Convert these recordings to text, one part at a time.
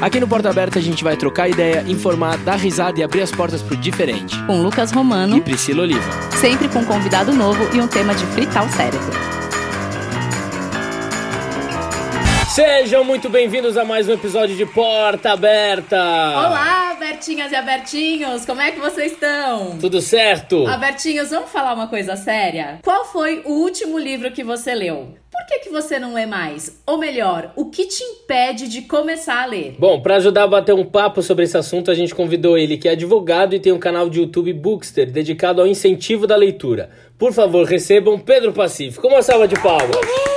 Aqui no Porta Aberta a gente vai trocar ideia, informar, dar risada e abrir as portas pro diferente. Com Lucas Romano e Priscila Oliva. Sempre com um convidado novo e um tema de fritar o cérebro. Sejam muito bem-vindos a mais um episódio de Porta Aberta. Olá, Bertinhas e Abertinhos, como é que vocês estão? Tudo certo? Abertinhos, vamos falar uma coisa séria? Qual foi o último livro que você leu? Que, que você não lê mais? Ou melhor, o que te impede de começar a ler? Bom, para ajudar a bater um papo sobre esse assunto, a gente convidou ele, que é advogado e tem um canal de YouTube Bookster, dedicado ao incentivo da leitura. Por favor, recebam Pedro Pacífico. Uma salva de palmas. Bem-vindo!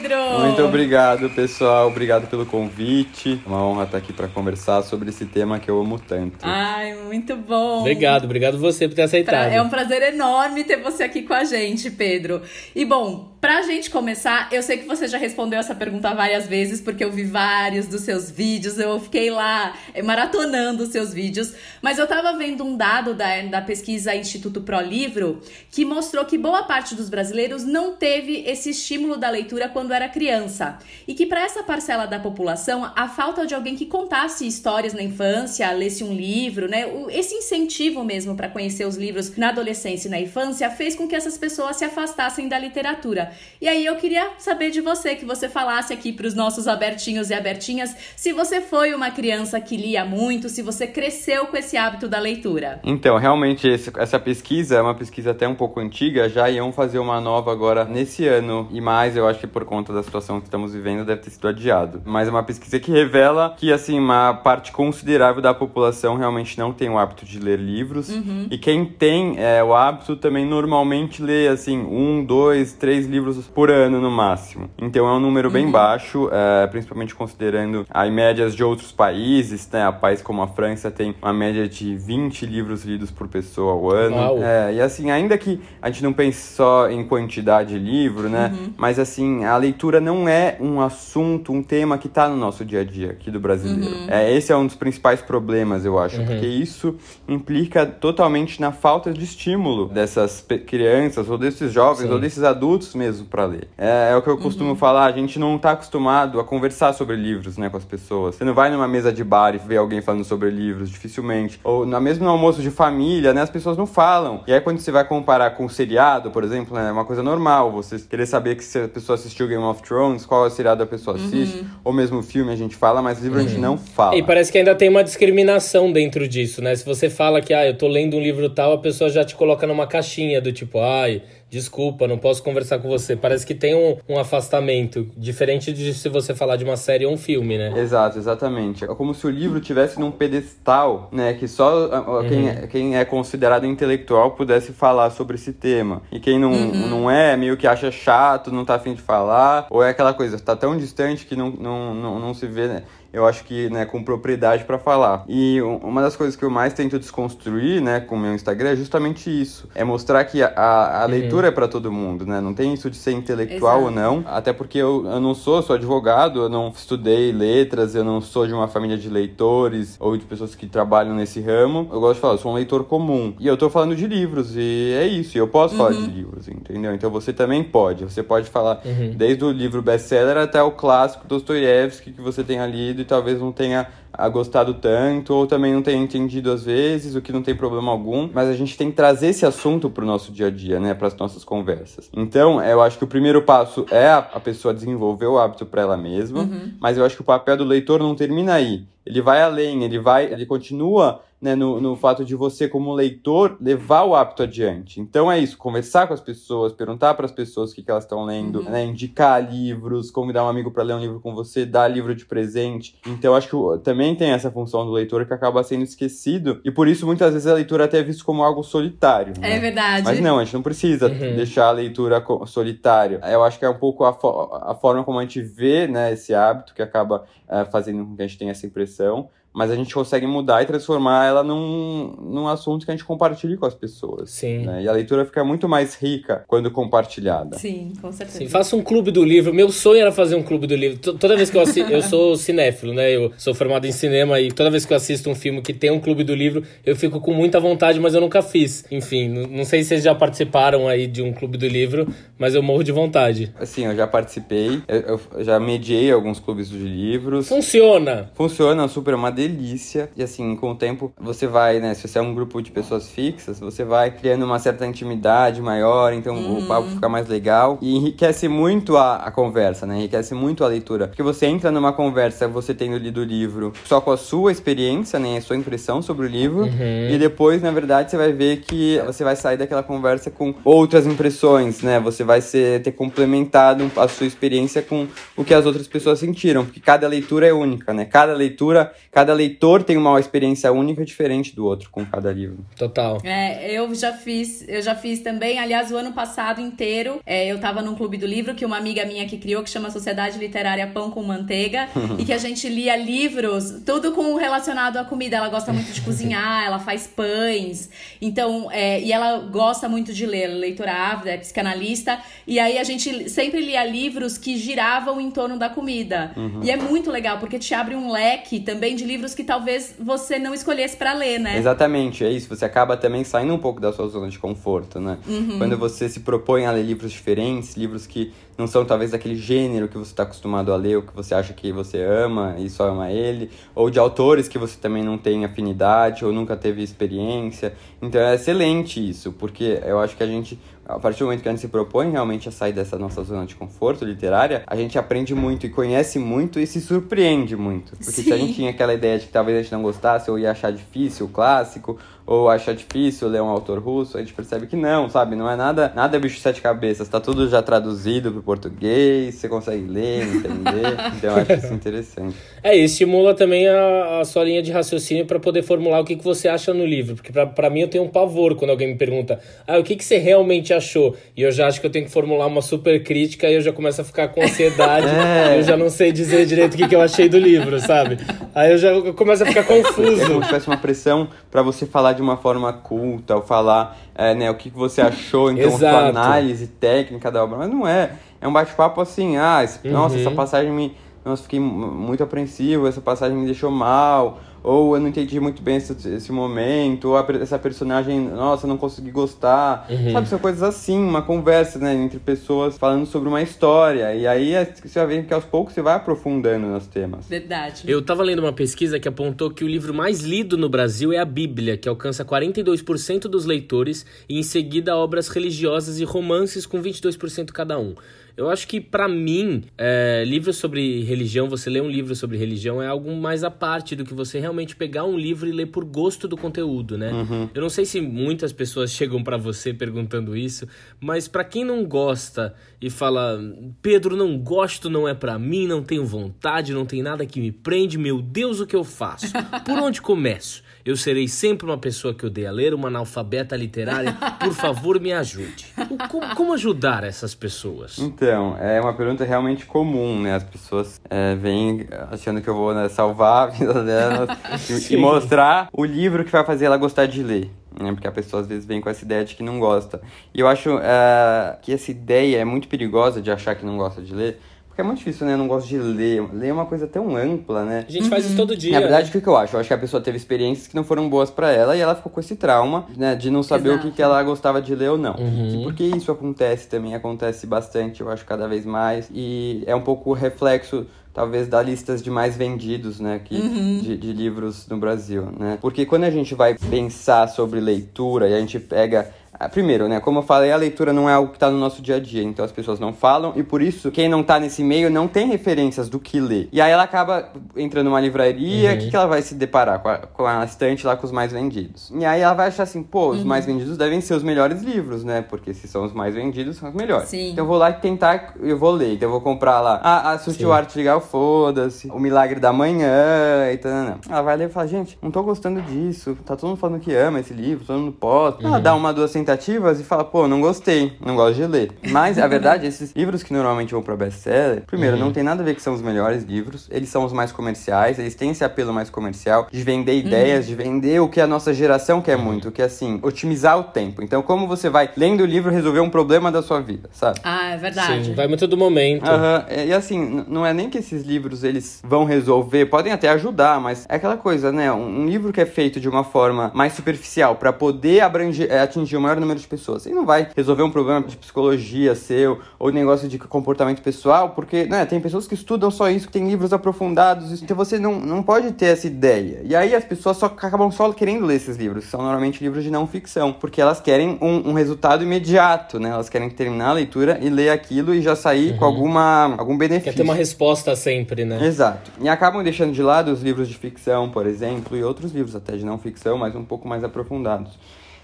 Pedro! Muito obrigado, pessoal. Obrigado pelo convite. Uma honra estar aqui para conversar sobre esse tema que eu amo tanto. Ai, muito bom. Obrigado, obrigado você por ter aceitado. É um prazer enorme ter você aqui com a gente, Pedro. E bom, Pra gente começar, eu sei que você já respondeu essa pergunta várias vezes, porque eu vi vários dos seus vídeos, eu fiquei lá eh, maratonando os seus vídeos, mas eu tava vendo um dado da, da pesquisa Instituto Pro Livro que mostrou que boa parte dos brasileiros não teve esse estímulo da leitura quando era criança. E que para essa parcela da população, a falta de alguém que contasse histórias na infância, lesse um livro, né? Esse incentivo mesmo para conhecer os livros na adolescência e na infância fez com que essas pessoas se afastassem da literatura. E aí eu queria saber de você, que você falasse aqui para os nossos abertinhos e abertinhas, se você foi uma criança que lia muito, se você cresceu com esse hábito da leitura. Então, realmente, esse, essa pesquisa é uma pesquisa até um pouco antiga, já iam fazer uma nova agora nesse ano, e mais, eu acho que por conta da situação que estamos vivendo, deve ter sido adiado. Mas é uma pesquisa que revela que, assim, uma parte considerável da população realmente não tem o hábito de ler livros, uhum. e quem tem é, o hábito também normalmente lê, assim, um, dois, três livros livros por ano no máximo. Então é um número bem uhum. baixo, é, principalmente considerando as médias de outros países, né? A país como a França tem uma média de 20 livros lidos por pessoa ao ano. É, e assim, ainda que a gente não pense só em quantidade de livro, né? Uhum. Mas assim, a leitura não é um assunto, um tema que está no nosso dia a dia aqui do brasileiro. Uhum. É, esse é um dos principais problemas, eu acho, uhum. porque isso implica totalmente na falta de estímulo dessas crianças ou desses jovens Sim. ou desses adultos mesmo mesmo para ler. É, é, o que eu costumo uhum. falar, a gente não tá acostumado a conversar sobre livros, né, com as pessoas. Você não vai numa mesa de bar e vê alguém falando sobre livros, dificilmente. Ou na mesmo no almoço de família, né, as pessoas não falam. E aí quando você vai comparar com um seriado, por exemplo, né, é uma coisa normal você querer saber que se a pessoa assistiu Game of Thrones, qual é o seriado a pessoa assiste, uhum. ou mesmo o filme a gente fala, mas livro uhum. a gente uhum. não fala. E parece que ainda tem uma discriminação dentro disso, né? Se você fala que, ah, eu tô lendo um livro tal, a pessoa já te coloca numa caixinha do tipo, ai, desculpa, não posso conversar com você. Parece que tem um, um, afastamento, diferente de se você falar de uma série ou um filme, né? Exato, exatamente. É como se o livro tivesse num pedestal, né? Que só uhum. quem, é, quem é considerado intelectual pudesse falar sobre esse tema. E quem não, uhum. não é, meio que acha chato, não tá afim de falar, ou é aquela coisa, tá tão distante que não, não, não, não se vê, né? Eu acho que, né, com propriedade para falar. E uma das coisas que eu mais tento desconstruir, né, com o meu Instagram é justamente isso. É mostrar que a, a uhum. leitura é para todo mundo, né? Não tem isso de ser intelectual Exato. ou não. Até porque eu, eu não sou, sou advogado, eu não estudei letras, eu não sou de uma família de leitores ou de pessoas que trabalham nesse ramo. Eu gosto de falar, eu sou um leitor comum. E eu tô falando de livros, e é isso. E eu posso uhum. falar de livros, entendeu? Então você também pode. Você pode falar uhum. desde o livro best-seller até o clássico Dostoiévski que você tenha lido talvez não tenha gostado tanto, ou também não tenha entendido às vezes, o que não tem problema algum, mas a gente tem que trazer esse assunto para o nosso dia a dia, né, para as nossas conversas. Então, eu acho que o primeiro passo é a, pessoa desenvolver o hábito para ela mesma, uhum. mas eu acho que o papel do leitor não termina aí. Ele vai além, ele vai, ele continua né, no, no fato de você, como leitor, levar o hábito adiante. Então é isso, conversar com as pessoas, perguntar para as pessoas o que, que elas estão lendo, uhum. né, indicar livros, convidar um amigo para ler um livro com você, dar livro de presente. Então acho que também tem essa função do leitor que acaba sendo esquecido e por isso muitas vezes a leitura até é vista como algo solitário. Né? É verdade. Mas não, a gente não precisa uhum. deixar a leitura solitária. Eu acho que é um pouco a, fo a forma como a gente vê né, esse hábito que acaba uh, fazendo com que a gente tenha essa impressão descrição mas a gente consegue mudar e transformar ela num, num assunto que a gente compartilhe com as pessoas. Sim. Né? E a leitura fica muito mais rica quando compartilhada. Sim, com certeza. Sim, faça um clube do livro. Meu sonho era fazer um clube do livro. Toda vez que eu assisto, eu sou cinéfilo, né? Eu sou formado em cinema e toda vez que eu assisto um filme que tem um clube do livro, eu fico com muita vontade, mas eu nunca fiz. Enfim, não sei se vocês já participaram aí de um clube do livro, mas eu morro de vontade. Assim, eu já participei, eu, eu já mediei alguns clubes de livros. Funciona! Funciona, super, é uma delícia. E assim, com o tempo, você vai, né? Se você é um grupo de pessoas fixas, você vai criando uma certa intimidade maior, então uhum. o papo fica mais legal. E enriquece muito a, a conversa, né? Enriquece muito a leitura. Porque você entra numa conversa, você tendo lido o livro só com a sua experiência, né? A sua impressão sobre o livro. Uhum. E depois, na verdade, você vai ver que você vai sair daquela conversa com outras impressões, né? Você vai ser, ter complementado a sua experiência com o que as outras pessoas sentiram. Porque cada leitura é única, né? Cada leitura, cada leitor tem uma experiência única diferente do outro com cada livro. Total. É, eu já fiz, eu já fiz também. Aliás, o ano passado inteiro, é, eu tava num clube do livro que uma amiga minha que criou, que chama Sociedade Literária Pão com Manteiga, e que a gente lia livros, tudo com relacionado à comida. Ela gosta muito de cozinhar, ela faz pães. Então, é, e ela gosta muito de ler, leitora ávida, é psicanalista. E aí a gente sempre lia livros que giravam em torno da comida. Uhum. E é muito legal, porque te abre um leque também de livros que talvez você não escolhesse para ler, né? Exatamente, é isso. Você acaba também saindo um pouco da sua zona de conforto, né? Uhum. Quando você se propõe a ler livros diferentes, livros que não são talvez daquele gênero que você está acostumado a ler, ou que você acha que você ama e só ama ele, ou de autores que você também não tem afinidade ou nunca teve experiência. Então é excelente isso, porque eu acho que a gente a partir do momento que a gente se propõe realmente a sair dessa nossa zona de conforto literária, a gente aprende muito e conhece muito e se surpreende muito. Porque Sim. se a gente tinha aquela ideia de que talvez a gente não gostasse ou ia achar difícil o clássico, ou achar difícil ler um autor russo, a gente percebe que não, sabe? Não é nada, nada bicho sete cabeças, tá tudo já traduzido pro português, você consegue ler, entender. então eu acho isso interessante. É, e estimula também a, a sua linha de raciocínio para poder formular o que, que você acha no livro, porque para mim eu tenho um pavor quando alguém me pergunta: "Ah, o que que você realmente achou?" E eu já acho que eu tenho que formular uma super crítica e eu já começo a ficar com ansiedade, é. eu já não sei dizer direito o que que eu achei do livro, sabe? Aí eu já eu começo a ficar confuso. É como se tivesse uma pressão para você falar de uma forma culta, ou falar é, né, o que você achou, então, a análise técnica da obra. Mas não é. É um bate-papo assim, ah, uhum. nossa, essa passagem me. Nossa, fiquei muito apreensivo, essa passagem me deixou mal ou eu não entendi muito bem esse, esse momento, ou a, essa personagem, nossa, não consegui gostar. Uhum. Sabe, são coisas assim, uma conversa, né, entre pessoas falando sobre uma história. E aí é, você vai ver que aos poucos você vai aprofundando nos temas. Verdade. Eu tava lendo uma pesquisa que apontou que o livro mais lido no Brasil é a Bíblia, que alcança 42% dos leitores, e em seguida obras religiosas e romances com 22% cada um. Eu acho que, para mim, é, livros sobre religião, você ler um livro sobre religião é algo mais à parte do que você realmente pegar um livro e ler por gosto do conteúdo, né? Uhum. Eu não sei se muitas pessoas chegam para você perguntando isso, mas para quem não gosta e fala, Pedro, não gosto, não é para mim, não tenho vontade, não tem nada que me prende, meu Deus, o que eu faço? Por onde começo? Eu serei sempre uma pessoa que odeia ler, uma analfabeta literária. Por favor, me ajude. Como, como ajudar essas pessoas? Então, é uma pergunta realmente comum, né? As pessoas é, vêm achando que eu vou né, salvar a vida delas e, e mostrar o livro que vai fazer ela gostar de ler né? Porque a pessoa às vezes vem com essa ideia de que não gosta. E eu acho uh, que essa ideia é muito perigosa de achar que não gosta de ler, porque é muito difícil, né? Eu não gosto de ler. Ler é uma coisa tão ampla, né? A gente uhum. faz isso todo dia. Na verdade, o que eu acho? Eu acho que a pessoa teve experiências que não foram boas para ela e ela ficou com esse trauma, né? De não saber Exato. o que, que ela gostava de ler ou não. Uhum. E porque isso acontece também, acontece bastante, eu acho, cada vez mais. E é um pouco reflexo talvez da listas de mais vendidos, né, que, uhum. de, de, livros no Brasil, né? Porque quando a gente vai pensar sobre leitura e a gente pega Primeiro, né, como eu falei, a leitura não é algo que está no nosso dia a dia, então as pessoas não falam e por isso quem não está nesse meio não tem referências do que ler. E aí ela acaba entrando numa livraria, o uhum. que, que ela vai se deparar? Com a, com a estante lá com os mais vendidos. E aí ela vai achar assim, pô, os uhum. mais vendidos devem ser os melhores livros, né? Porque se são os mais vendidos, são os melhores. Sim. Então eu vou lá tentar, eu vou ler, então eu vou comprar lá a, a Sutil Arte Legal, foda-se, O Milagre da Manhã e tal. Não. Ela vai ler e fala, gente, não tô gostando disso, tá todo mundo falando que ama esse livro, todo mundo pode. Uhum. Ela dá uma, duas tentativas e fala, pô, não gostei, não gosto de ler. Mas a verdade, esses livros que normalmente vão para best-seller, primeiro, uhum. não tem nada a ver que são os melhores livros, eles são os mais comerciais, eles têm esse apelo mais comercial de vender ideias, uhum. de vender o que a nossa geração quer uhum. muito, que é assim, otimizar o tempo. Então, como você vai lendo o livro resolver um problema da sua vida, sabe? Ah, é verdade. Sim, vai muito do momento. Uhum. E assim, não é nem que esses livros eles vão resolver, podem até ajudar, mas é aquela coisa, né? Um livro que é feito de uma forma mais superficial para poder abranger, é, atingir o maior número de pessoas, ele não vai resolver um problema de psicologia seu ou negócio de comportamento pessoal, porque, né, tem pessoas que estudam só isso, que tem livros aprofundados, então você não, não pode ter essa ideia. E aí as pessoas só acabam só querendo ler esses livros, que são normalmente livros de não ficção, porque elas querem um, um resultado imediato, né? Elas querem terminar a leitura e ler aquilo e já sair uhum. com alguma, algum benefício. Quer ter uma resposta sempre, né? Exato. E acabam deixando de lado os livros de ficção, por exemplo, e outros livros até de não ficção, mas um pouco mais aprofundados.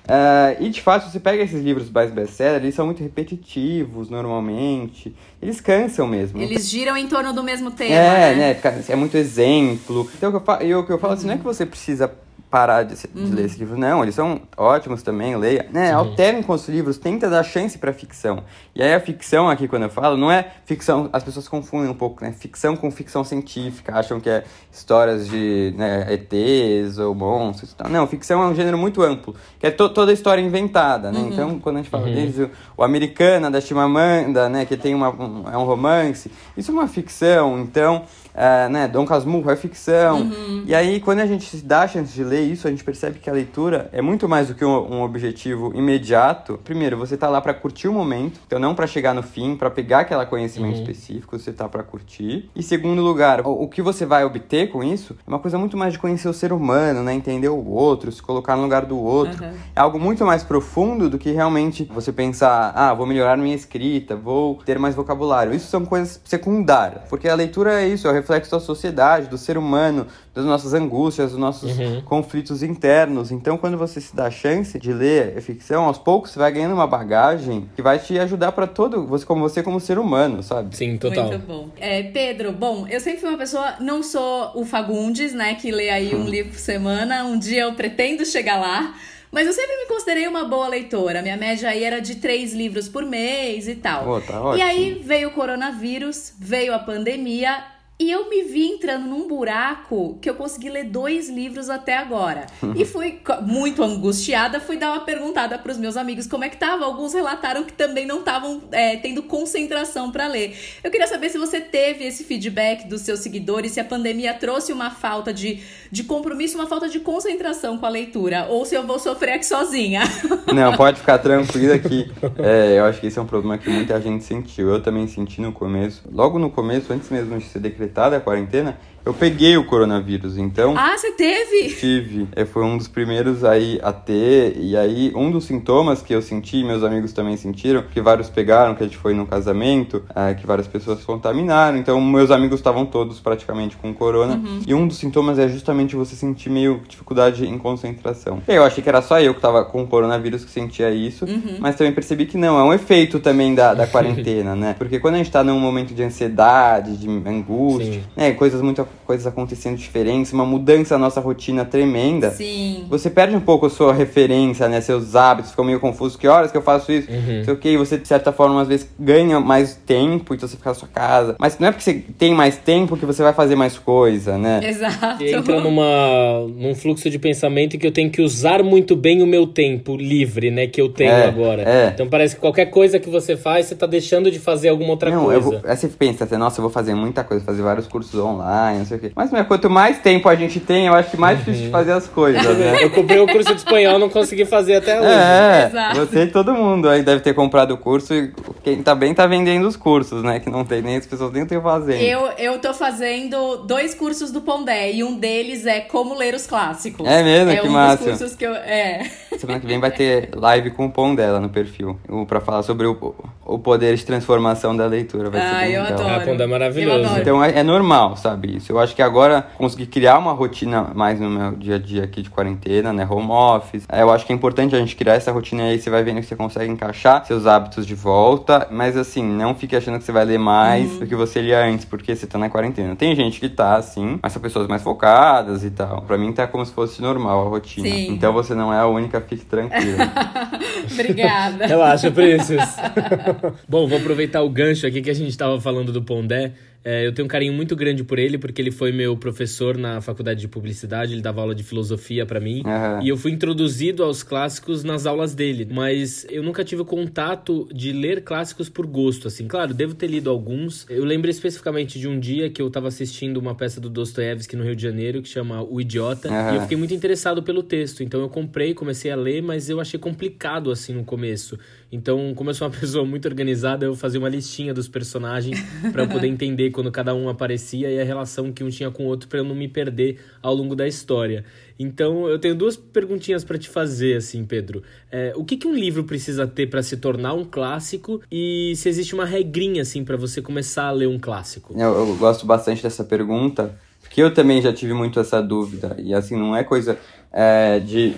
Uh, e de fato, você pega esses livros mais best-seller, eles são muito repetitivos normalmente. Eles cansam mesmo. Eles giram em torno do mesmo tema. É, né? né? É muito exemplo. Então, o que eu falo, eu, que eu falo uhum. assim, não é que você precisa parar de, de uhum. ler esse livro. Não, eles são ótimos também, leia. Né? Alterem com os livros, tenta dar chance pra ficção. E aí a ficção aqui, quando eu falo, não é ficção, as pessoas confundem um pouco, né? Ficção com ficção científica, acham que é histórias de né, ETs ou monstros. Não, ficção é um gênero muito amplo, que é to toda história inventada, né? Uhum. Então, quando a gente fala uhum. desde o, o Americana, da Chimamanda, né? Que tem uma, um, é um romance, isso é uma ficção, então é, né, Dom Casmurro é ficção. Uhum. E aí, quando a gente se dá a chance de ler isso, a gente percebe que a leitura é muito mais do que um, um objetivo imediato. Primeiro, você tá lá para curtir o momento, então não para chegar no fim, para pegar aquele conhecimento uhum. específico, você tá para curtir. E segundo lugar, o, o, que você vai obter com isso é uma coisa muito mais de conhecer o ser humano, né, entender o outro, se colocar no lugar do outro. Uhum. É algo muito mais profundo do que realmente você pensar, ah, vou melhorar minha escrita, vou ter mais vocabulário. Isso são coisas secundárias, porque a leitura é isso, é reflexo da sociedade, do ser humano, das nossas angústias, dos nossos uhum. conflitos internos. Então, quando você se dá a chance de ler ficção, aos poucos você vai ganhando uma bagagem que vai te ajudar para todo, você como você como ser humano, sabe? Sim, total. Muito bom. É, Pedro, bom, eu sempre fui uma pessoa, não sou o Fagundes, né, que lê aí um hum. livro por semana. Um dia eu pretendo chegar lá. Mas eu sempre me considerei uma boa leitora. Minha média aí era de três livros por mês e tal. Oh, tá e aí veio o coronavírus, veio a pandemia e eu me vi entrando num buraco que eu consegui ler dois livros até agora. e fui muito angustiada, fui dar uma perguntada para os meus amigos como é que tava. Alguns relataram que também não estavam é, tendo concentração para ler. Eu queria saber se você teve esse feedback dos seus seguidores, se a pandemia trouxe uma falta de, de compromisso, uma falta de concentração com a leitura, ou se eu vou sofrer aqui sozinha. não, pode ficar tranquila que é, eu acho que esse é um problema que muita gente sentiu. Eu também senti no começo. Logo no começo, antes mesmo de ser decretado decretada a quarentena, eu peguei o coronavírus, então. Ah, você teve? Tive. É, foi um dos primeiros aí a ter. E aí, um dos sintomas que eu senti, meus amigos também sentiram, que vários pegaram, que a gente foi no casamento, é, que várias pessoas contaminaram. Então, meus amigos estavam todos praticamente com corona. Uhum. E um dos sintomas é justamente você sentir meio dificuldade em concentração. Eu achei que era só eu que tava com coronavírus que sentia isso, uhum. mas também percebi que não, é um efeito também da, da quarentena, né? Porque quando a gente tá num momento de ansiedade, de angústia, Sim. né, coisas muito coisas acontecendo diferentes, uma mudança na nossa rotina tremenda. Sim. Você perde um pouco a sua referência, né? Seus hábitos, fica meio confuso. Que horas que eu faço isso? Uhum. Sei o que, você de certa forma às vezes ganha mais tempo, então você fica na sua casa. Mas não é porque você tem mais tempo que você vai fazer mais coisa, né? Exato. E entra numa, num fluxo de pensamento que eu tenho que usar muito bem o meu tempo livre, né? Que eu tenho é, agora. É. Então parece que qualquer coisa que você faz, você tá deixando de fazer alguma outra não, coisa. Eu vou, aí você pensa, assim, nossa, eu vou fazer muita coisa, fazer vários cursos online, não sei o quê. Mas meu, quanto mais tempo a gente tem, eu acho que mais difícil de fazer as coisas, né? Eu comprei o curso de espanhol, não consegui fazer até hoje. É, Exato. você e todo mundo aí deve ter comprado o curso e quem tá bem tá vendendo os cursos, né? Que não tem nem as pessoas nem estão fazendo. Eu, eu tô fazendo dois cursos do Pondé e um deles é como ler os clássicos. É mesmo? É que um massa. dos cursos que eu... É. Semana que vem vai ter live com o Pondé lá no perfil, pra falar sobre o, o poder de transformação da leitura. Vai ah, ser bem eu legal. adoro. Ah, Pondé é maravilhoso. Então é, é normal, sabe? Isso. Eu acho que agora consegui criar uma rotina mais no meu dia a dia aqui de quarentena, né? Home office. É, eu acho que é importante a gente criar essa rotina aí, você vai vendo que você consegue encaixar seus hábitos de volta, mas assim, não fique achando que você vai ler mais uhum. do que você lia antes, porque você tá na quarentena. Tem gente que tá assim, mas são pessoas mais focadas e tal. Pra mim tá como se fosse normal a rotina. Sim. Então você não é a única fique tranquilo. Obrigada. Relaxa, Princess. Bom, vou aproveitar o gancho aqui que a gente estava falando do Pondé. É, eu tenho um carinho muito grande por ele, porque ele foi meu professor na faculdade de publicidade, ele dava aula de filosofia para mim. Uhum. E eu fui introduzido aos clássicos nas aulas dele. Mas eu nunca tive o contato de ler clássicos por gosto, assim. Claro, devo ter lido alguns. Eu lembro especificamente de um dia que eu tava assistindo uma peça do Dostoiévski no Rio de Janeiro, que chama O Idiota. Uhum. E eu fiquei muito interessado pelo texto. Então eu comprei, comecei a ler, mas eu achei complicado, assim, no começo. Então, como eu sou uma pessoa muito organizada, eu fazia uma listinha dos personagens para eu poder entender quando cada um aparecia e a relação que um tinha com o outro para eu não me perder ao longo da história. Então, eu tenho duas perguntinhas para te fazer, assim, Pedro. É, o que, que um livro precisa ter para se tornar um clássico e se existe uma regrinha, assim, para você começar a ler um clássico? Eu, eu gosto bastante dessa pergunta, porque eu também já tive muito essa dúvida. E, assim, não é coisa é, de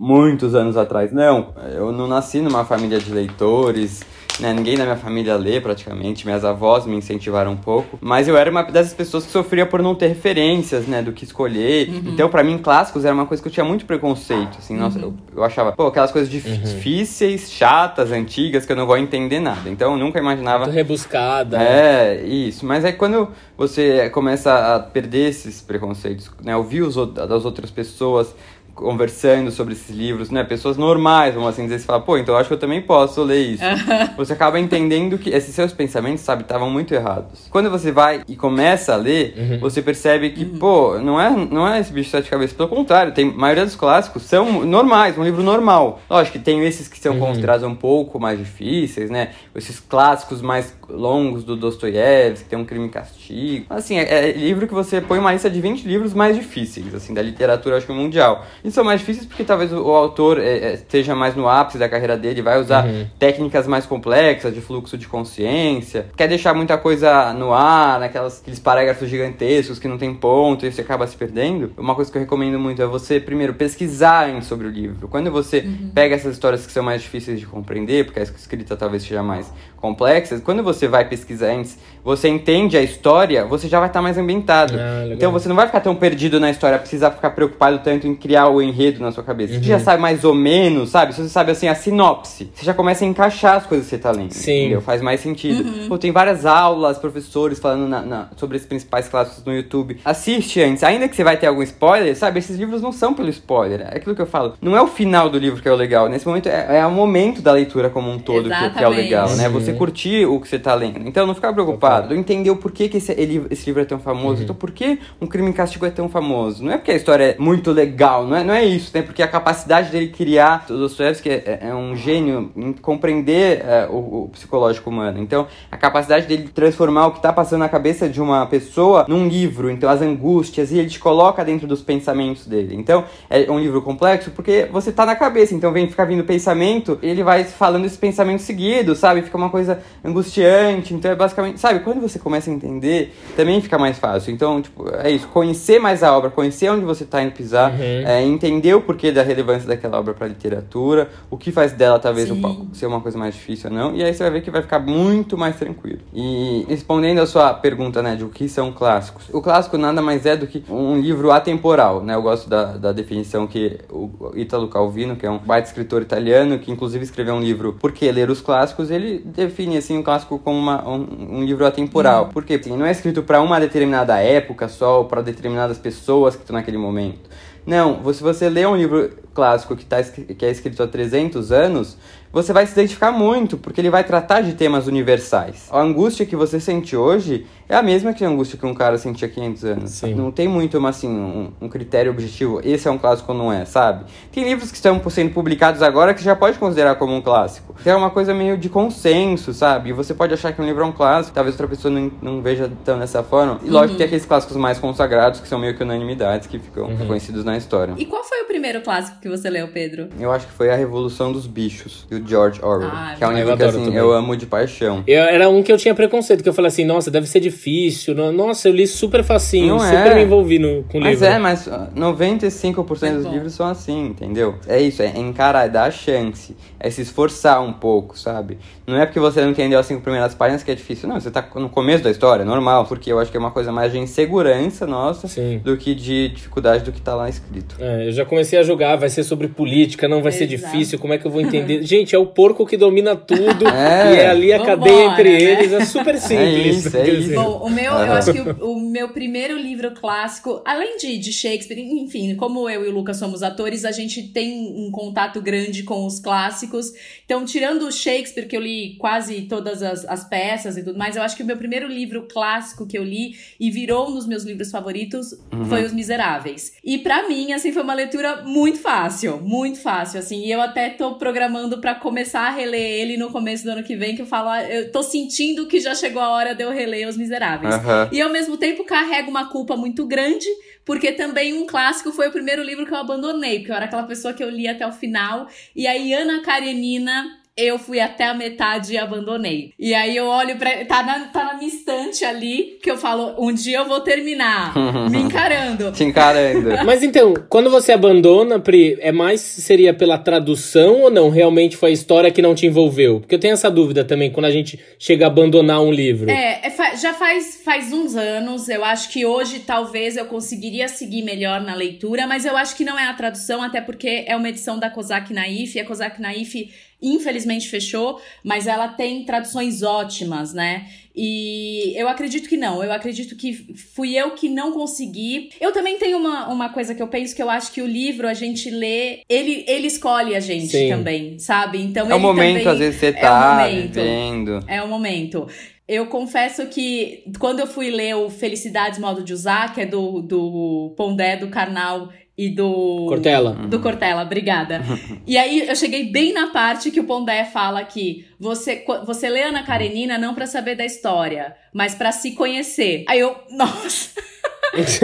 muitos anos atrás. Não, eu não nasci numa família de leitores, né? Ninguém da minha família lê praticamente, minhas avós me incentivaram um pouco, mas eu era uma dessas pessoas que sofria por não ter referências, né, do que escolher. Uhum. Então, para mim, clássicos era uma coisa que eu tinha muito preconceito, assim, uhum. nossa, eu, eu, achava, pô, aquelas coisas uhum. difíceis, chatas, antigas, que eu não vou entender nada. Então, eu nunca imaginava... Muito rebuscada. É, isso. Mas é quando você começa a perder esses preconceitos, né, ouvir os, das outras pessoas conversando sobre esses livros, né? Pessoas normais, vamos assim dizer, você fala, pô, então eu acho que eu também posso ler isso. você acaba entendendo que esses seus pensamentos, sabe, estavam muito errados. Quando você vai e começa a ler, uhum. você percebe que, uhum. pô, não é, não é esse bicho de sete cabeças, pelo contrário, tem a maioria dos clássicos são normais, um livro normal. Lógico que tem esses que são uhum. considerados um pouco mais difíceis, né? Esses clássicos mais longos do Dostoiévski, que tem um crime e castigo. Assim, é, é livro que você põe uma lista de 20 livros mais difíceis, assim, da literatura, acho que mundial. E são mais difíceis porque talvez o, o autor é, é, esteja mais no ápice da carreira dele, vai usar uhum. técnicas mais complexas de fluxo de consciência, quer deixar muita coisa no ar, naquelas aqueles parágrafos gigantescos que não tem ponto e você acaba se perdendo. Uma coisa que eu recomendo muito é você, primeiro, pesquisar sobre o livro. Quando você uhum. pega essas histórias que são mais difíceis de compreender, porque a escrita talvez seja mais complexa, quando você vai pesquisar antes, você entende a história, você já vai estar mais ambientado. Ah, então você não vai ficar tão perdido na história, precisar ficar preocupado tanto em criar o enredo na sua cabeça. Uhum. Você já uhum. sabe mais ou menos, sabe? Se você sabe assim a sinopse, você já começa a encaixar as coisas que você tá lendo. Sim. Entendeu? Faz mais sentido. Uhum. Pô, tem várias aulas, professores falando na, na, sobre os principais clássicos no YouTube. Assiste antes, ainda que você vai ter algum spoiler, sabe? Esses livros não são pelo spoiler. É aquilo que eu falo. Não é o final do livro que é o legal. Nesse momento é, é o momento da leitura como um todo que, que, é o legal, né? Você curtir o que você tá lendo. Então não ficar preocupado. Entender o porquê que esse, ele, esse livro é tão famoso. Uhum. Então por que um crime e castigo é tão famoso? Não é porque a história é muito legal, não é, não é isso, né? Porque a capacidade dele criar, o Dostoevsky é, é, um gênio em compreender é, o, o, psicológico humano. Então, a capacidade dele transformar o que está passando na cabeça de uma pessoa num livro, então as angústias, e ele te coloca dentro dos pensamentos dele. Então, é um livro complexo porque você tá na cabeça, então vem ficar vindo pensamento, ele vai falando esses pensamentos seguidos, sabe? Fica uma coisa angustiante. Então, é basicamente, sabe? Quando você começa a entender, também fica mais fácil. Então, tipo, é isso, conhecer mais a obra, conhecer onde você está indo pisar, uhum. é, entender o porquê da relevância daquela obra para a literatura, o que faz dela talvez um, ser uma coisa mais difícil ou não, e aí você vai ver que vai ficar muito mais tranquilo. E respondendo a sua pergunta, né, de o que são clássicos, o clássico nada mais é do que um livro atemporal, né, eu gosto da, da definição que o Italo Calvino, que é um baita escritor italiano, que inclusive escreveu um livro Por que ler os clássicos, ele define assim o um clássico como uma, um, um, livro atemporal. Uhum. Por quê? Porque não é escrito para uma determinada época só, ou para determinadas pessoas que estão naquele momento. Não, se você lê um livro clássico que, tá, que é escrito há 300 anos, você vai se identificar muito, porque ele vai tratar de temas universais. A angústia que você sente hoje é a mesma que a angústia que um cara sentia há 500 anos. Sim. Não tem muito assim, um, um, critério objetivo, esse é um clássico ou não é, sabe? Tem livros que estão sendo publicados agora que já pode considerar como um clássico. Então é uma coisa meio de consenso, sabe? E você pode achar que um livro é um clássico, talvez outra pessoa não, não veja tão dessa forma. E lógico uhum. que tem aqueles clássicos mais consagrados, que são meio que unanimidades, que ficam uhum. conhecidos na história. E qual foi o primeiro clássico que você leu, Pedro? Eu acho que foi A Revolução dos Bichos, do do George Orwell. Ah, que é um eu livro que assim, também. eu amo de paixão. Eu, era um que eu tinha preconceito, que eu falei assim, nossa, deve ser difícil. no- Nossa, eu li super facinho, Não super é. me envolvi no, com o Mas livro. é, mas ah, 95% É dos livros são assim, entendeu? É isso, é encarar, é dar a chance, é se esforçar um pouco, sabe? Não é porque você não entendeu as cinco primeiras páginas que é difícil. Não, você tá no começo da história, é normal, porque eu acho que é uma coisa mais de insegurança nossa Sim. do que de dificuldade do que tá lá escrito. É, eu já comecei a jogar, vai ser sobre política, não vai ser Exato. difícil, como é que eu vou entender? Gente, é o porco que domina tudo É. e é ali a Vambora, cadeia entre né? eles, é super simples. isso, é isso. Bom, o meu, eu acho que o, o meu primeiro livro clássico, além de, de Shakespeare, enfim, como eu e o Lucas somos atores, a gente tem um contato grande com os clássicos. Então, tirando o Shakespeare, que eu li quase todas as, as peças e tudo mais, eu acho que o meu primeiro livro clássico que eu li e virou um dos meus livros favoritos foi Os Miseráveis. E pra mim, assim, foi uma leitura muito fácil, muito fácil, assim. E eu até tô programando pra começar a reler ele no começo do ano que vem, que eu falo, ah, eu tô sentindo que já chegou a hora de eu reler Os Miseráveis. Aham. E ao mesmo tempo carrego uma culpa muito grande, porque também um clássico foi o primeiro livro que eu abandonei, porque eu era aquela pessoa que eu li até o final. E aí, Ana Karenina. Eu fui até a metade e abandonei. E aí eu olho pra. Tá na, tá na minha estante ali, que eu falo, um dia eu vou terminar. me encarando. Te encarando. Mas então, quando você abandona, Pri, é mais seria pela tradução ou não? Realmente foi a história que não te envolveu? Porque eu tenho essa dúvida também quando a gente chega a abandonar um livro. É, é fa- já faz, faz uns anos. Eu acho que hoje talvez eu conseguiria seguir melhor na leitura, mas eu acho que não é a tradução, até porque é uma edição da Kozak Naif. E a Kozak Naif, infelizmente, fechou, mas ela tem traduções ótimas, né? E eu acredito que não. Eu acredito que fui eu que não consegui. Eu também tenho uma, uma coisa que eu penso que eu acho que o livro a gente lê, ele, ele escolhe a gente Sim. também, sabe? Então É o momento, também às vezes, você é o tá momento. vivendo. É o momento. Eu confesso que quando eu fui ler o Felicidades Modo de Usar, que é do, do Pondé, do Karnal e do. Cortella. Do Cortella, obrigada. e aí eu cheguei bem na parte que o Pondé fala que você, você lê Ana Karenina não pra saber da história, mas pra se conhecer. Aí eu, nossa.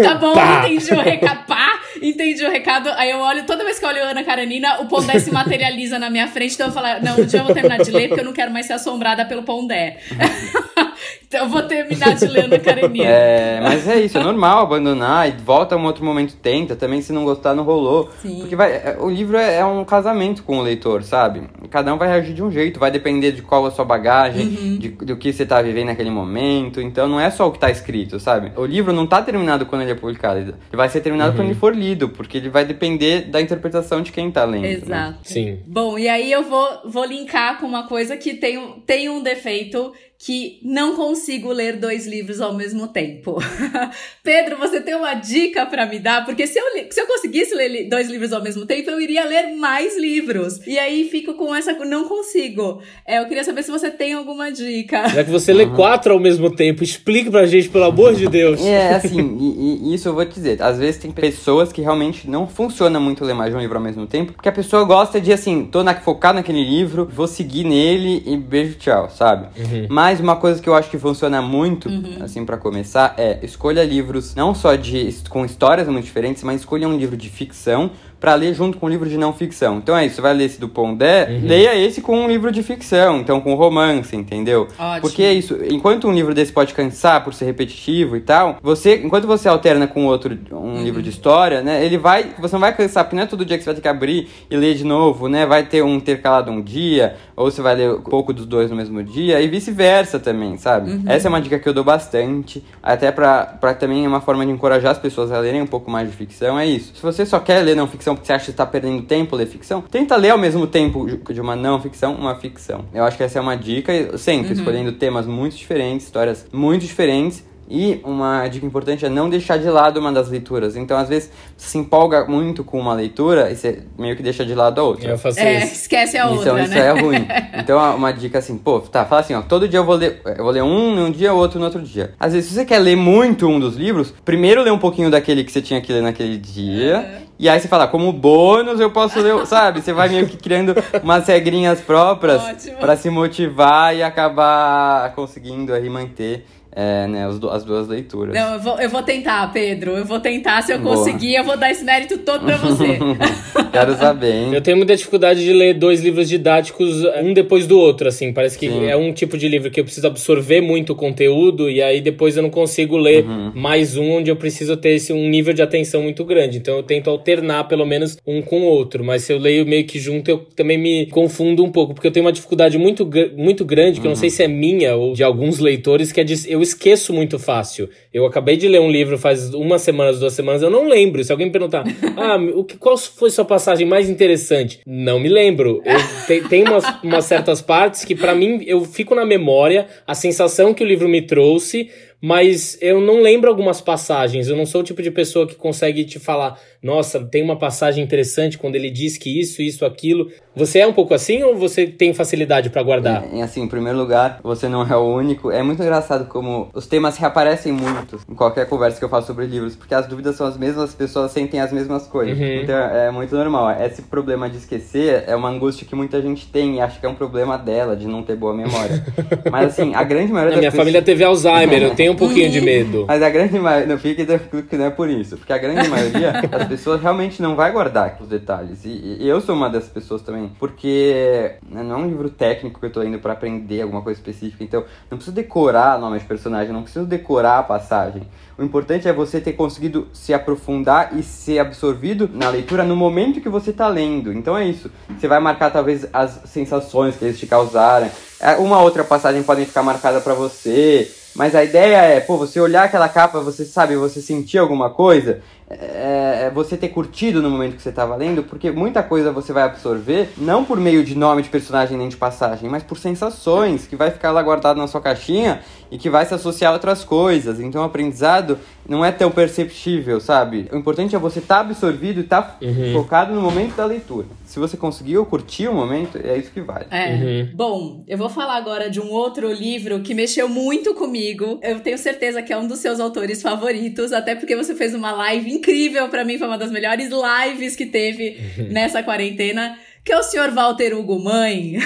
Tá bom, Pá. entendi o recado. Pá, entendi o recado. Aí eu olho, toda vez que eu olho Ana Karenina, o Pondé se materializa na minha frente. Então eu falo, não, um dia eu vou terminar de ler porque eu não quero mais ser assombrada pelo Pondé. então eu vou terminar de ler Ana Karenina. É, mas é isso, é normal abandonar e volta um outro momento, tenta. Também se não gostar, não rolou. Sim. Porque vai, é, o livro é, é um casamento com o leitor, sabe? Cada um vai reagir de um jeito, vai depender de qual a sua bagagem, Uhum. de, do que você tá vivendo naquele momento. Então não é só o que tá escrito, sabe? O livro não tá terminado quando ele é publicado, ele vai ser terminado Uhum. quando ele for lido, porque ele vai depender da interpretação de quem tá lendo. né? Exato. Sim. Bom, e aí eu vou, vou linkar com uma coisa que tem, tem um defeito que não consigo ler dois livros ao mesmo tempo. Pedro, você tem uma dica pra me dar? Porque se eu, se eu conseguisse ler dois livros ao mesmo tempo, eu iria ler mais livros. E aí fico com essa. Não consigo. É, eu queria saber se você tem alguma dica. Já que você lê quatro ao mesmo tempo, explique pra gente, pelo amor de Deus. É, assim, e, e isso eu vou te dizer. Às vezes tem pessoas que realmente não funciona muito ler mais de um livro ao mesmo tempo, porque a pessoa gosta de, assim, tô na, focado naquele livro, vou seguir nele e beijo, tchau, sabe? Mas uma coisa que eu acho que funciona muito, assim, pra começar, é escolha livros não só de com histórias muito diferentes, mas escolha um livro de ficção pra ler junto com um livro de não ficção. Então é isso, você vai ler esse do Pondé, leia esse com um livro de ficção, então com romance, entendeu? Ótimo. Porque é isso, enquanto um livro desse pode cansar por ser repetitivo e tal, você, enquanto você alterna com outro, um livro de história, né, ele vai, você não vai cansar, porque não é todo dia que você vai ter que abrir e ler de novo, né, vai ter um intercalado um dia, ou você vai ler um pouco dos dois no mesmo dia, e vice-versa também, sabe? Essa é uma dica que eu dou bastante, até pra, pra também é uma forma de encorajar as pessoas a lerem um pouco mais de ficção, é isso. Se você só quer ler não ficção porque você acha que está perdendo tempo ler ficção, tenta ler ao mesmo tempo de uma não ficção, uma ficção. Eu acho que essa é uma dica, sempre escolhendo temas muito diferentes, histórias muito diferentes. E uma dica importante é não deixar de lado uma das leituras. Então, às vezes, você se empolga muito com uma leitura e você meio que deixa de lado a outra. Eu faço É, isso. esquece a Então outra, isso né? é ruim. Então uma dica assim, pô, tá, fala assim, ó, todo dia eu vou ler, eu vou ler um num dia, outro no outro dia. Às vezes, se você quer ler muito um dos livros, primeiro lê um pouquinho daquele que você tinha que ler naquele dia. E aí você fala, como bônus eu posso ler, sabe? Você vai meio que criando umas regrinhas próprias pra se motivar e acabar conseguindo aí manter é, né, as duas leituras. Não, eu vou, eu vou tentar, Pedro. Eu vou tentar. Se eu Boa. conseguir, eu vou dar esse mérito todo pra você. Quero saber, hein? Eu tenho muita dificuldade de ler dois livros didáticos um depois do outro, assim. Parece que Sim. é um tipo de livro que eu preciso absorver muito o conteúdo e aí depois eu não consigo ler uhum. mais um onde eu preciso ter esse, um nível de atenção muito grande. Então eu tento alternar pelo menos um com o outro. Mas se eu leio meio que junto, eu também me confundo um pouco, porque eu tenho uma dificuldade muito, muito grande, que uhum. eu não sei uhum. se é minha ou de alguns leitores, que é de, eu esqueço muito fácil. Eu acabei de ler um livro faz uma semana, duas semanas, eu não lembro. Se alguém me perguntar, ah, o que, qual foi sua passagem mais interessante? Não me lembro. Eu, tem, tem umas, umas certas partes que para mim eu fico na memória, a sensação que o livro me trouxe, mas eu não lembro algumas passagens. Eu não sou o tipo de pessoa que consegue te falar, nossa, tem uma passagem interessante quando ele diz que isso, isso, aquilo. Você é um pouco assim ou você tem facilidade para guardar? É, assim, em primeiro lugar, você não é o único. É muito engraçado como os temas reaparecem muito em qualquer conversa que eu faço sobre livros, porque as dúvidas são as mesmas, as pessoas sentem as mesmas coisas. Uhum. Então é muito normal. Esse problema de esquecer é uma angústia que muita gente tem e acha que é um problema dela, de não ter boa memória. Mas assim, a grande maioria das minha pessoas... família teve Alzheimer, eu tenho um pouquinho de medo. Mas a grande maioria, não fique tranquilo que não é por isso, porque a grande maioria das pessoas realmente não vai guardar os detalhes. E, e eu sou uma dessas pessoas também, porque né, não é um livro técnico que eu tô indo para aprender alguma coisa específica, então não preciso decorar nome de personagem, não preciso decorar a passagem. O importante é você ter conseguido se aprofundar e ser absorvido na leitura no momento que você está lendo. Então é isso. Você vai marcar talvez as sensações que eles te causaram. É, uma outra passagem pode ficar marcada para você. Mas a ideia é, pô, você olhar aquela capa, você sabe, você sentir alguma coisa, é, é você ter curtido no momento que você estava lendo, porque muita coisa você vai absorver, não por meio de nome de personagem nem de passagem, mas por sensações, que vai ficar lá guardado na sua caixinha e que vai se associar a outras coisas. Então o aprendizado não é tão perceptível, sabe? O importante é você estar tá absorvido e estar tá uhum. focado no momento da leitura. Se você conseguiu curtir o momento, é isso que vale. É. Uhum. Bom, eu vou falar agora de um outro livro que mexeu muito comigo. Eu tenho certeza que é um dos seus autores favoritos, até porque você fez uma live incrível para mim, foi uma das melhores lives que teve uhum. nessa quarentena que é o senhor Walter Hugo Mãe.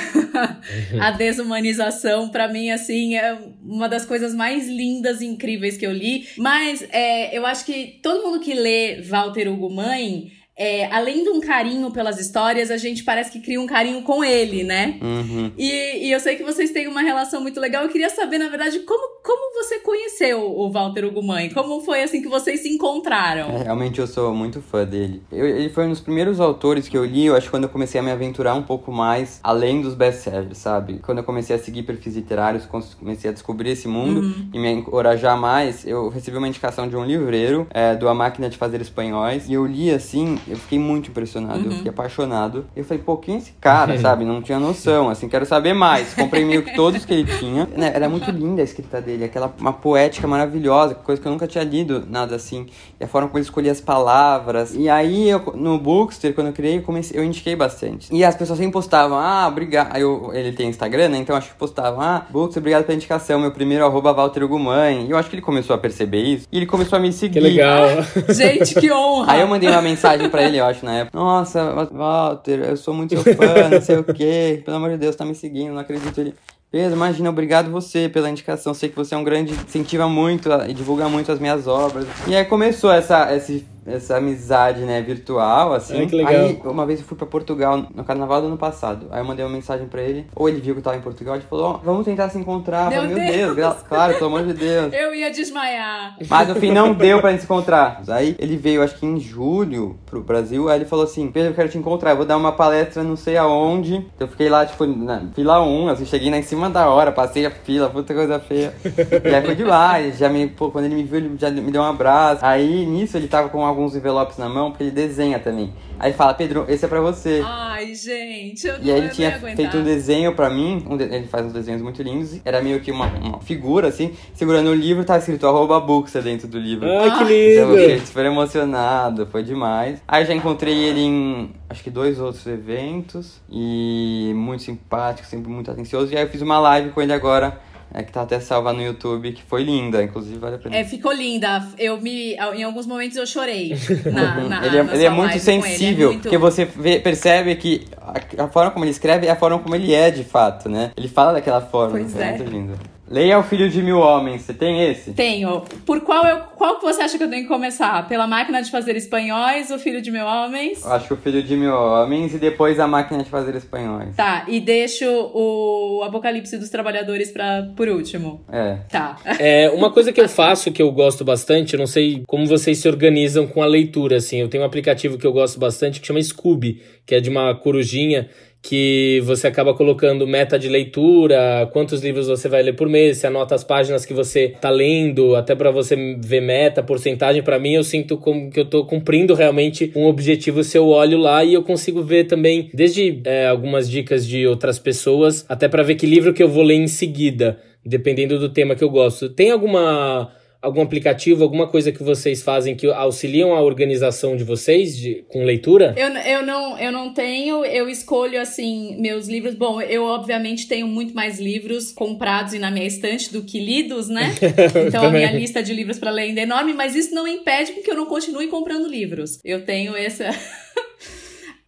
a desumanização, para mim, assim, é uma das coisas mais lindas e incríveis que eu li. Mas é, eu acho que todo mundo que lê Walter Hugo Mãe é, além de um carinho pelas histórias, a gente parece que cria um carinho com ele, né? Uhum. E, e, eu sei que vocês têm uma relação muito legal. Eu queria saber, na verdade, como, como você conheceu o Walter Ugumãe? Como foi assim que vocês se encontraram? É, realmente eu sou muito fã dele. Eu, ele foi um dos primeiros autores que eu li, eu acho quando eu comecei a me aventurar um pouco mais além dos best-sellers, sabe? Quando eu comecei a seguir perfis literários, comecei a descobrir esse mundo uhum. e me encorajar mais, eu recebi uma indicação de um livreiro é, do A Máquina de Fazer Espanhóis e eu li assim eu fiquei muito impressionado, uhum. eu fiquei apaixonado. Eu falei, pô, quem é esse cara, sabe? Não tinha noção, assim, quero saber mais. Comprei meio que todos que ele tinha. Né, era muito linda a escrita dele, aquela uma poética maravilhosa, coisa que eu nunca tinha lido, nada assim. E a forma como ele escolhia as palavras. E aí, eu, no Bookster, quando eu criei, eu, comecei, eu indiquei bastante. E as pessoas sempre postavam, ah, obrigado. Aí eu, ele tem Instagram, né? Então acho que postavam, ah, Bookster, obrigado pela indicação. Meu primeiro arroba Walter Gumãe. E eu acho que ele começou a perceber isso. E ele começou a me seguir. Que legal. Gente, que honra! Aí eu mandei uma mensagem pra ele, eu acho, na época. Nossa, Walter, eu sou muito seu fã, não sei o quê. Pelo amor de Deus, tá me seguindo, não acredito. Ele, Pedro, imagina, obrigado você pela indicação. Sei que você é um grande, incentiva muito e divulga muito as minhas obras. E aí começou essa, esse essa amizade, né, virtual, assim. Ai, que legal. Aí, uma vez eu fui pra Portugal no carnaval do ano passado. Aí eu mandei uma mensagem pra ele. Ou ele viu que eu tava em Portugal e falou: oh, vamos tentar se encontrar. Meu, falei, Meu Deus. Deus, claro, pelo amor de Deus. Eu ia desmaiar. Mas no fim não deu pra gente se encontrar. Aí ele veio, acho que em julho, pro Brasil. Aí ele falou assim: Pedro, eu quero te encontrar. Eu vou dar uma palestra não sei aonde. Eu fiquei lá, tipo, na fila 1, assim, cheguei lá em cima da hora, passei a fila, puta coisa feia. e aí foi demais. Já me, pô, quando ele me viu, ele já me deu um abraço. Aí nisso ele tava com alguns envelopes na mão, porque ele desenha também. Aí fala, Pedro, esse é pra você. Ai, gente, eu não E aí ele tinha feito um desenho pra mim, um de... ele faz uns desenhos muito lindos. Era meio que uma, uma figura, assim, segurando o livro, tá escrito arroba books dentro do livro. Ai, que lindo! Então eu fiquei super emocionado, foi demais. Aí já encontrei ele em, acho que dois outros eventos, e muito simpático, sempre muito atencioso. E aí eu fiz uma live com ele agora, é que tá até salva no YouTube, que foi linda, inclusive vale a pena. É, ficou linda. Eu me. Em alguns momentos eu chorei. Na, na, ele é, ele é muito sensível, é muito... porque você vê, percebe que a, a, forma como ele escreve é a forma como ele é de fato, né? Ele fala daquela forma. Pois é. é. muito lindo. Leia O Filho de Mil Homens. Você tem esse? Tenho. Por qual eu, qual que você acha que eu tenho que começar? Pela Máquina de Fazer Espanhóis, O Filho de Mil Homens? Eu acho que O Filho de Mil Homens e depois A Máquina de Fazer Espanhóis. Tá, e deixo o Apocalipse dos Trabalhadores pra, por último. É. Tá. É, uma coisa que eu faço que eu gosto bastante, eu não sei como vocês se organizam com a leitura, assim. Eu tenho um aplicativo que eu gosto bastante que chama Scooby, que é de uma corujinha que você acaba colocando meta de leitura, quantos livros você vai ler por mês, anota as páginas que você tá lendo, até para você ver meta, porcentagem. Para mim, eu sinto como que eu tô cumprindo realmente um objetivo se eu olho lá e eu consigo ver também, desde é, algumas dicas de outras pessoas, até para ver que livro que eu vou ler em seguida, dependendo do tema que eu gosto. Tem alguma algum aplicativo, alguma coisa que vocês fazem que auxiliam a organização de vocês de, com leitura? Eu, eu, não, eu não tenho, eu escolho assim meus livros. Bom, eu obviamente tenho muito mais livros comprados e na minha estante do que lidos, né? Então a minha lista de livros para ler ainda é enorme, mas isso não impede que eu não continue comprando livros. Eu tenho essa.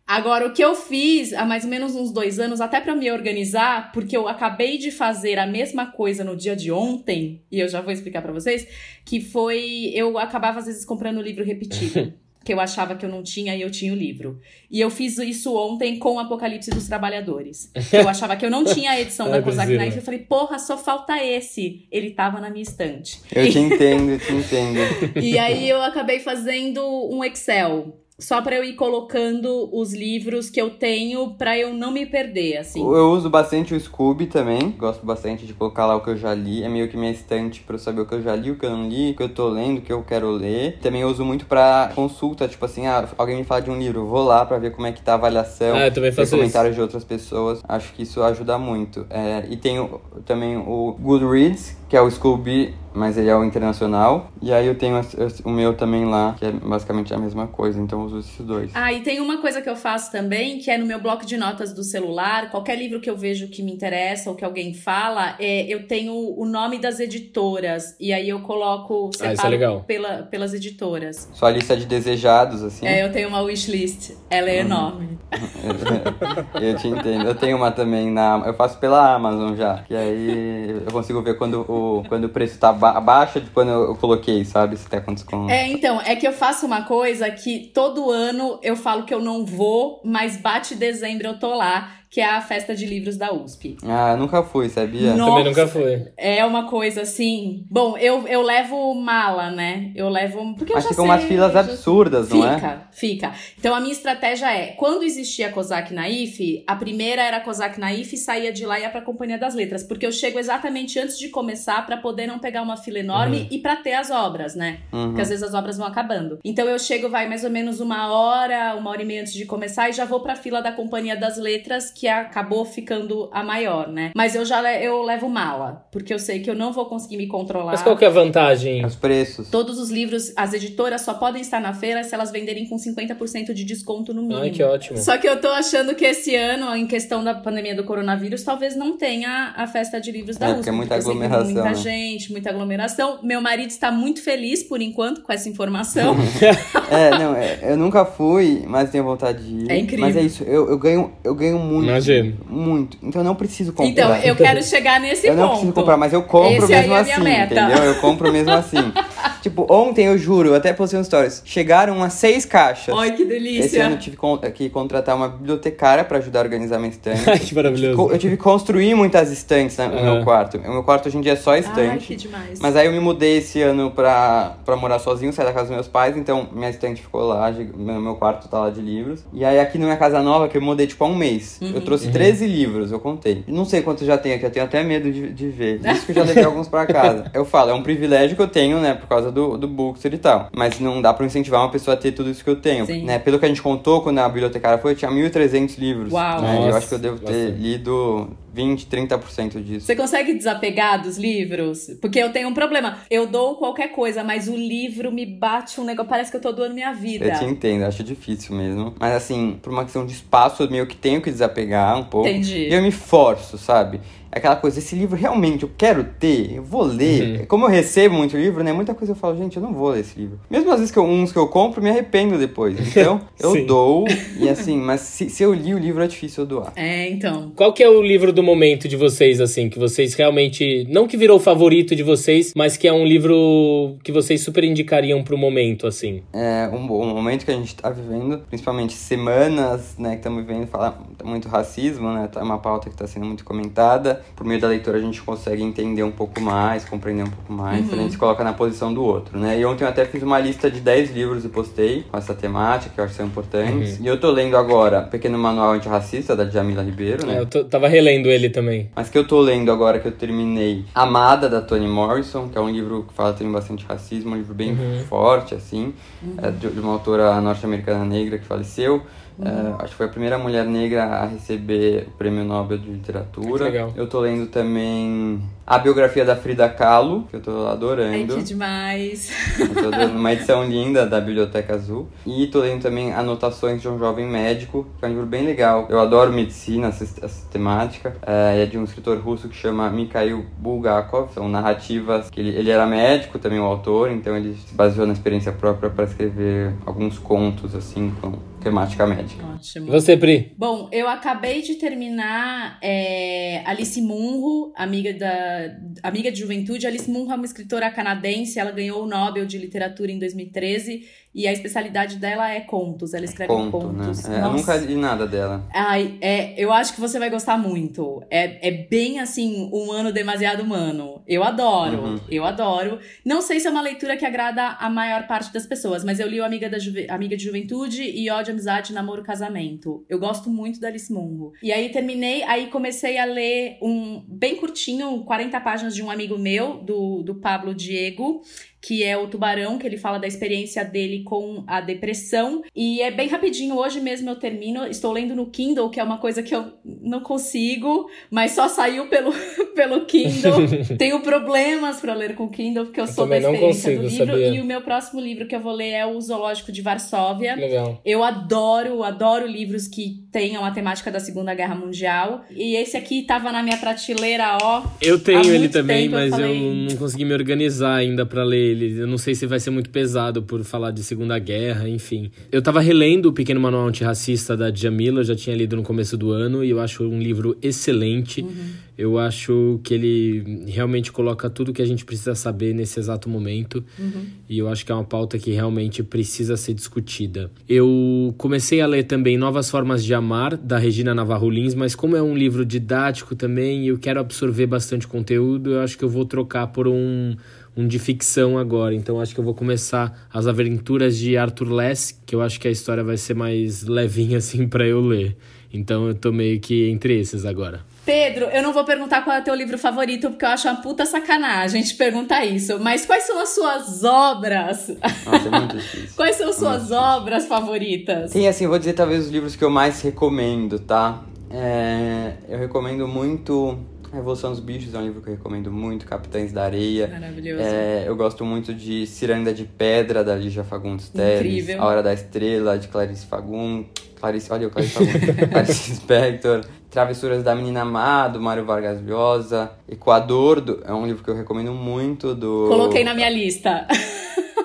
Agora, o que eu fiz há mais ou menos uns dois anos, até para me organizar, porque eu acabei de fazer a mesma coisa no dia de ontem, e eu já vou explicar para vocês, que foi eu acabava às vezes comprando livro repetido. que eu achava que eu não tinha e eu tinha o livro. E eu fiz isso ontem com o Apocalipse dos Trabalhadores. Que eu achava que eu não tinha a edição da Kozak Knife. Eu falei, porra, só falta esse. Ele tava na minha estante. Eu te entendo, eu te entendo. E aí eu acabei fazendo um Excel só para eu ir colocando os livros que eu tenho para eu não me perder, assim. Eu uso bastante o Scooby também, gosto bastante de colocar lá o que eu já li, é meio que minha estante para eu saber o que eu já li, o que eu não li, o que eu tô lendo, o que eu quero ler. Também eu uso muito para consulta, tipo assim, ah, alguém me fala de um livro, eu vou lá para ver como é que tá a avaliação, ah, eu também faço comentários isso. de outras pessoas. Acho que isso ajuda muito. É, e tenho também o Goodreads, que é o Scooby, mas ele é o internacional. E aí eu tenho o meu também lá, que é basicamente a mesma coisa, então eu uso esses dois. Ah, e tem uma coisa que eu faço também, que é no meu bloco de notas do celular, qualquer livro que eu vejo que me interessa ou que alguém fala, é, eu tenho o nome das editoras, e aí eu coloco, separo ah, é legal. Pela, pelas editoras. Sua lista de desejados, assim? É, eu tenho uma wishlist, ela é uhum. enorme. eu te entendo, eu tenho uma também na... Eu faço pela Amazon já, que aí eu consigo ver quando o quando o preço tá abaixo de quando eu coloquei, sabe? Se tá com desconto. É, então, é que eu faço uma coisa que todo ano eu falo que eu não vou, mas bate dezembro eu tô lá que é a festa de livros da USP. Ah, nunca fui, sabia? Nossa, Também nunca fui. É uma coisa assim. Bom, eu, eu levo mala, né? Eu levo. Porque Mas ficam umas filas absurdas, não é? Fica, fica. Então a minha estratégia é: quando existia a Kozak Naif, a primeira era a Kozak Naif e saía de lá e ia pra Companhia das Letras. Porque eu chego exatamente antes de começar para poder não pegar uma fila enorme uhum. e para ter as obras, né? Uhum. Porque às vezes as obras vão acabando. Então eu chego, vai mais ou menos uma hora, uma hora e meia antes de começar e já vou pra fila da Companhia das Letras, que acabou ficando a maior, né? Mas eu já eu levo mala, porque eu sei que eu não vou conseguir me controlar. Mas qual que é a vantagem? Os preços. Todos os livros, as editoras só podem estar na feira se elas venderem com 50% de desconto no mínimo. Ai, que ótimo. Só que eu tô achando que esse ano, em questão da pandemia do coronavírus, talvez não tenha a festa de livros da é, USP. Porque é muita aglomeração. Muita né? gente, muita aglomeração. Meu marido está muito feliz, por enquanto, com essa informação. é, não, é, eu nunca fui, mas tenho vontade de ir. É incrível. Mas é isso, eu, eu, ganho, eu ganho muito. Imagino. Muito. Então eu não preciso comprar. Então, eu quero chegar nesse eu ponto. Eu não preciso comprar, mas eu compro Esse mesmo é assim, meta. entendeu? Eu compro mesmo assim. tipo, ontem eu juro, eu até postei um stories. Chegaram umas seis caixas. Ai, que delícia. Esse ano eu tive que contratar uma bibliotecária para ajudar a organizar minha estante. Ai, que maravilhoso. Eu tive que construir muitas estantes no uhum. meu quarto. O meu quarto hoje em dia é só estante. Ai, que demais. Mas aí eu me mudei esse ano pra, pra morar sozinho, sair da casa dos meus pais, então minha estante ficou lá, meu, meu quarto tá lá de livros. E aí aqui na minha casa nova, que eu mudei tipo há um mês, uhum. eu trouxe uhum. 13 livros, eu contei. Não sei quantos já tem aqui, eu tenho até medo de, de ver. Isso que eu já levei alguns pra casa. Eu falo, é um privilégio que eu tenho, né, por causa do, do Bookster e tal. Mas não dá pra incentivar uma pessoa a ter tudo isso que eu tenho. Sim. Né? Pelo que a gente contou quando a bibliotecária foi, eu tinha 1.300 livros. Uau! Né? eu acho que eu devo ter lido 20, 30% disso. Você consegue desapegar dos livros? Porque eu tenho um problema. Eu dou qualquer coisa, mas o livro me bate um negócio, parece que eu tô doando minha vida. Eu te entendo, acho difícil mesmo. Mas assim, por uma questão de espaço, eu meio que tenho que desapegar um pouco. Entendi. E eu me forço, sabe? Aquela coisa, esse livro realmente eu quero ter, eu vou ler. Uhum. Como eu recebo muito livro, né? Muita coisa eu falo, gente, eu não vou ler esse livro. Mesmo às vezes que eu, uns que eu compro, me arrependo depois. Então, eu dou, e assim, mas se, se, eu li o livro é difícil eu doar. É, então. Qual que é o livro do momento de vocês, assim, que vocês realmente. Não que virou o favorito de vocês, mas que é um livro que vocês super indicariam pro momento, assim. É, um, um momento que a gente tá vivendo, principalmente semanas, né, que estamos vivendo, falar muito racismo, né, tá uma pauta que está sendo muito comentada. Por meio da leitura a gente consegue entender um pouco mais, compreender um pouco mais, uhum. a gente se coloca na posição do outro, né. E ontem eu até fiz uma lista de 10 livros e postei com essa temática, que eu acho que são importantes. Uhum. E eu tô lendo agora Pequeno Manual Antirracista, da Jamila Ribeiro, né. É, eu tô, tava relendo ele também. Mas que eu tô lendo agora, que eu terminei, Amada, da Toni Morrison, que é um livro que fala também bastante racismo, um livro bem uhum. forte, assim, uhum. é de, de uma autora norte-americana negra que faleceu. Uhum. É, acho que foi a primeira mulher negra a receber o Prêmio Nobel de Literatura. legal. Eu tô lendo também a biografia da Frida Kahlo, que eu tô adorando. Ai, que demais! Eu tô adorando uma edição linda da Biblioteca Azul. E tô lendo também Anotações de um Jovem Médico, que é um livro bem legal. Eu adoro medicina, essa, essa temática. É, é de um escritor russo que chama Mikhail Bulgakov. São narrativas que ele, ele era médico, também o autor, então ele se baseou na experiência própria para escrever alguns contos, assim, com temática médica. Ótimo. Você, Pri? Bom, eu acabei de terminar é, Alice Munro, amiga da amiga de juventude. Alice Munro é uma escritora canadense, ela ganhou o Nobel de Literatura em 2013 e a especialidade dela é contos. Ela escreve Conto, contos. Né? É, eu nunca li nada dela. Ai, é, eu acho que você vai gostar muito. É, é bem assim, um ano demasiado humano. Eu adoro, uhum. eu adoro. Não sei se é uma leitura que agrada a maior parte das pessoas, mas eu li o Amiga, da Juve, Amiga de Juventude e Ódio, Amizade, Namoro, Casamento. Eu gosto muito da Alice Munro. E aí terminei, aí comecei a ler um bem curtinho, 40 páginas de um amigo meu, do, do Pablo Diego que é o Tubarão, que ele fala da experiência dele com a depressão. E é bem rapidinho, hoje mesmo eu termino. Estou lendo no Kindle, que é uma coisa que eu não consigo, mas só saiu pelo, pelo Kindle. Tenho problemas para ler com o Kindle, porque eu, eu sou da experiência consigo, do livro. Sabia. E o meu próximo livro que eu vou ler é O Zoológico de Varsóvia. Legal. Eu adoro, adoro livros que tenham a temática da Segunda Guerra Mundial. E esse aqui tava na minha prateleira, ó. Eu tenho ele também, mas eu, eu não consegui me organizar ainda para ler ele. Eu não sei se vai ser muito pesado por falar de Segunda Guerra, enfim. Eu tava relendo o Pequeno Manual Antirracista da Djamila, eu já tinha lido no começo do ano, e eu acho um livro excelente. Uhum. Eu acho que ele realmente coloca tudo que a gente precisa saber nesse exato momento. Uhum. E eu acho que é uma pauta que realmente precisa ser discutida. Eu comecei a ler também Novas Formas de Amar, da Regina Navarro Lins, mas como é um livro didático também e eu quero absorver bastante conteúdo, eu acho que eu vou trocar por um um de ficção agora. Então acho que eu vou começar as aventuras de Arthur Less, que eu acho que a história vai ser mais levinha assim para eu ler. Então eu tô meio que entre esses agora. Pedro, eu não vou perguntar qual é o teu livro favorito, porque eu acho uma puta sacanagem te perguntar isso. Mas quais são as suas obras? Nossa, é muito difícil. quais são as suas obras favoritas? Sim, assim, vou dizer talvez os livros que eu mais recomendo, tá? É, eu recomendo muito a Revolução dos Bichos é um livro que eu recomendo muito, Capitães da Areia. Maravilhoso. É, eu gosto muito de Ciranda de Pedra, da Lígia Fagundes Teles. Incrível. A Hora da Estrela, de Clarice Fagundes. Clarice, olha o Clarice Fagundes. Clarice Spector. Travessuras da Menina Amado, Mário Vargas Llosa. Equador, do, é um livro que eu recomendo muito. do Coloquei na minha lista.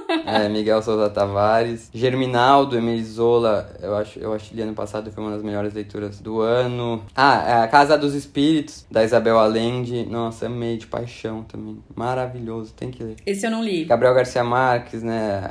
é, Miguel Souza Tavares. Germinal, do Emily Zola, eu acho, eu acho que ano passado foi uma das melhores leituras do ano. Ah, é A Casa dos Espíritos, da Isabel Allende. Nossa, amei de paixão também. Maravilhoso, tem que ler. Esse eu não li. Gabriel Garcia Marques, né?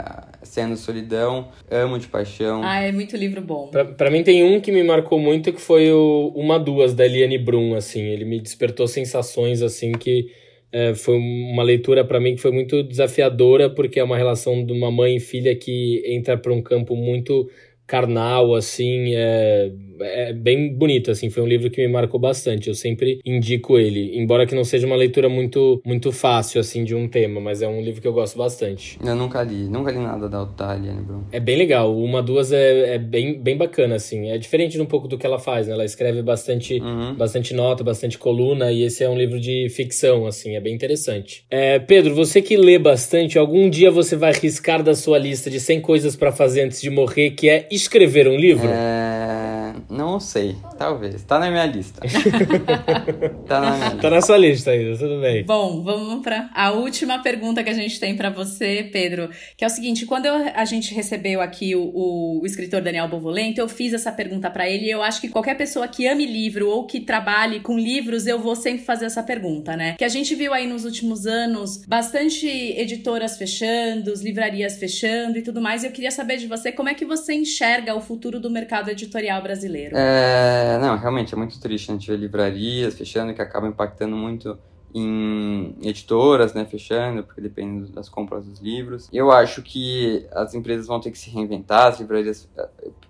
Sendo Solidão, amo de paixão. Ah, é muito livro bom. Pra, pra mim tem um que me marcou muito que foi o Uma Duas, da Eliane Brum, assim. Ele me despertou sensações, assim, que é, foi uma leitura para mim que foi muito desafiadora, porque é uma relação de uma mãe e filha que entra para um campo muito carnal, assim, é, é bem bonito, assim, foi um livro que me marcou bastante, eu sempre indico ele, embora que não seja uma leitura muito, muito fácil, assim, de um tema, mas é um livro que eu gosto bastante. Eu nunca li, nunca li nada da Otália, né, Bruno? É bem legal, uma, duas é, é bem, bem bacana, assim, é diferente um pouco do que ela faz, né, ela escreve bastante, uhum. bastante nota, bastante coluna, e esse é um livro de ficção, assim, é bem interessante. É, Pedro, você que lê bastante, algum dia você vai riscar da sua lista de 100 coisas para fazer antes de morrer, que é escrever um livro? É... Não sei. Talvez. Tá na minha lista. tá na minha lista. Tá na sua lista ainda, tudo bem. Bom, vamos para a última pergunta que a gente tem para você, Pedro, que é o seguinte, quando eu, a gente recebeu aqui o, o, o escritor Daniel Bovolento, eu fiz essa pergunta para ele e eu acho que qualquer pessoa que ame livro ou que trabalhe com livros, eu vou sempre fazer essa pergunta, né? Que a gente viu aí nos últimos anos bastante editoras fechando, livrarias fechando e tudo mais, e eu queria saber de você como é que você enxerga o futuro do mercado editorial brasileiro. É é, não, realmente é muito triste a gente ver livrarias fechando, que acaba impactando muito em editoras, né, fechando, porque depende das compras dos livros. Eu acho que as empresas vão ter que se reinventar, as livrarias...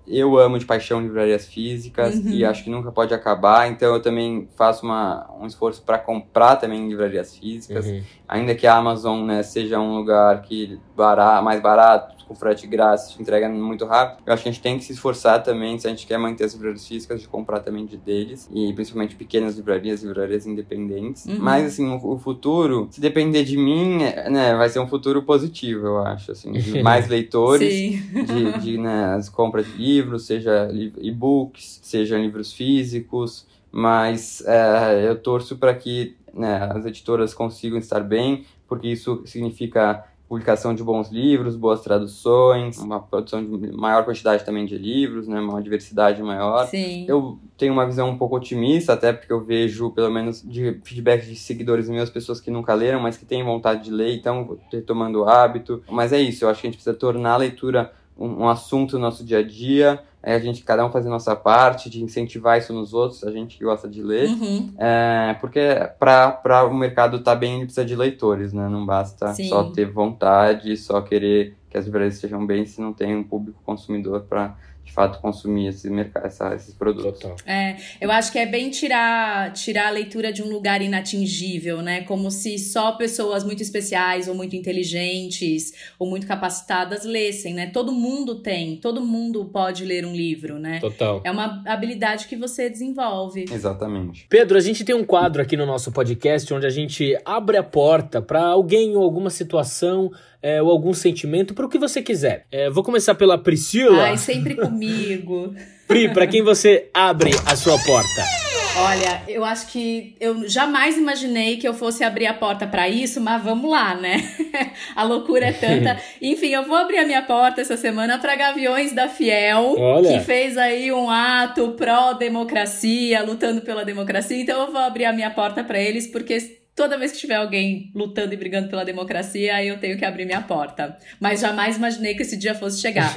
Eu amo de paixão livrarias físicas uhum. e acho que nunca pode acabar, então eu também faço uma, um esforço para comprar também livrarias físicas, uhum. ainda que a Amazon, né, seja um lugar que barato, mais barato, com frete grátis, entrega muito rápido. Eu acho que a gente tem que se esforçar também, se a gente quer manter as livrarias físicas, de comprar também de deles, e principalmente pequenas livrarias, livrarias independentes. Uhum. Mas, assim, o, o, futuro, se depender de mim, é, né, vai ser um futuro positivo, eu acho, assim, de mais leitores, de, de né, as compras de livros, seja e-books, seja livros físicos, mas é, eu torço para que né, as editoras consigam estar bem, porque isso significa publicação de bons livros, boas traduções, uma produção de maior quantidade também de livros, né, uma diversidade maior. Sim. Eu tenho uma visão um pouco otimista, até porque eu vejo, pelo menos, de feedback de seguidores meus, pessoas que nunca leram, mas que têm vontade de ler, então retomando o hábito. Mas é isso, eu acho que a gente precisa tornar a leitura um, um assunto no nosso dia a dia, é a gente, cada um fazer nossa parte, de incentivar isso nos outros, a gente que gosta de ler. Uhum. É, porque para o mercado estar tá bem, ele precisa de leitores, né? Não basta Sim. só ter vontade, só querer que as livrarias estejam bem se não tem um público consumidor para de fato consumir esse mercado, essa, esses produtos. Total. É, eu acho que é bem tirar, tirar a leitura de um lugar inatingível, né? Como se só pessoas muito especiais ou muito inteligentes ou muito capacitadas lessem, né? Todo mundo tem, todo mundo pode ler um livro, né? Total. É uma habilidade que você desenvolve. Exatamente. Pedro, a gente tem um quadro aqui no nosso podcast onde a gente abre a porta para alguém ou alguma situação é, ou algum sentimento para o que você quiser. É, vou começar pela Priscila. Ai, sempre comigo. Pri, para quem você abre a sua porta? Olha, eu acho que eu jamais imaginei que eu fosse abrir a porta para isso, mas vamos lá, né? a loucura é tanta. Enfim, eu vou abrir a minha porta essa semana para Gaviões da Fiel, Olha. que fez aí um ato pró-democracia, lutando pela democracia. Então eu vou abrir a minha porta para eles, porque toda vez que tiver alguém lutando e brigando pela democracia, eu tenho que abrir minha porta. Mas jamais imaginei que esse dia fosse chegar.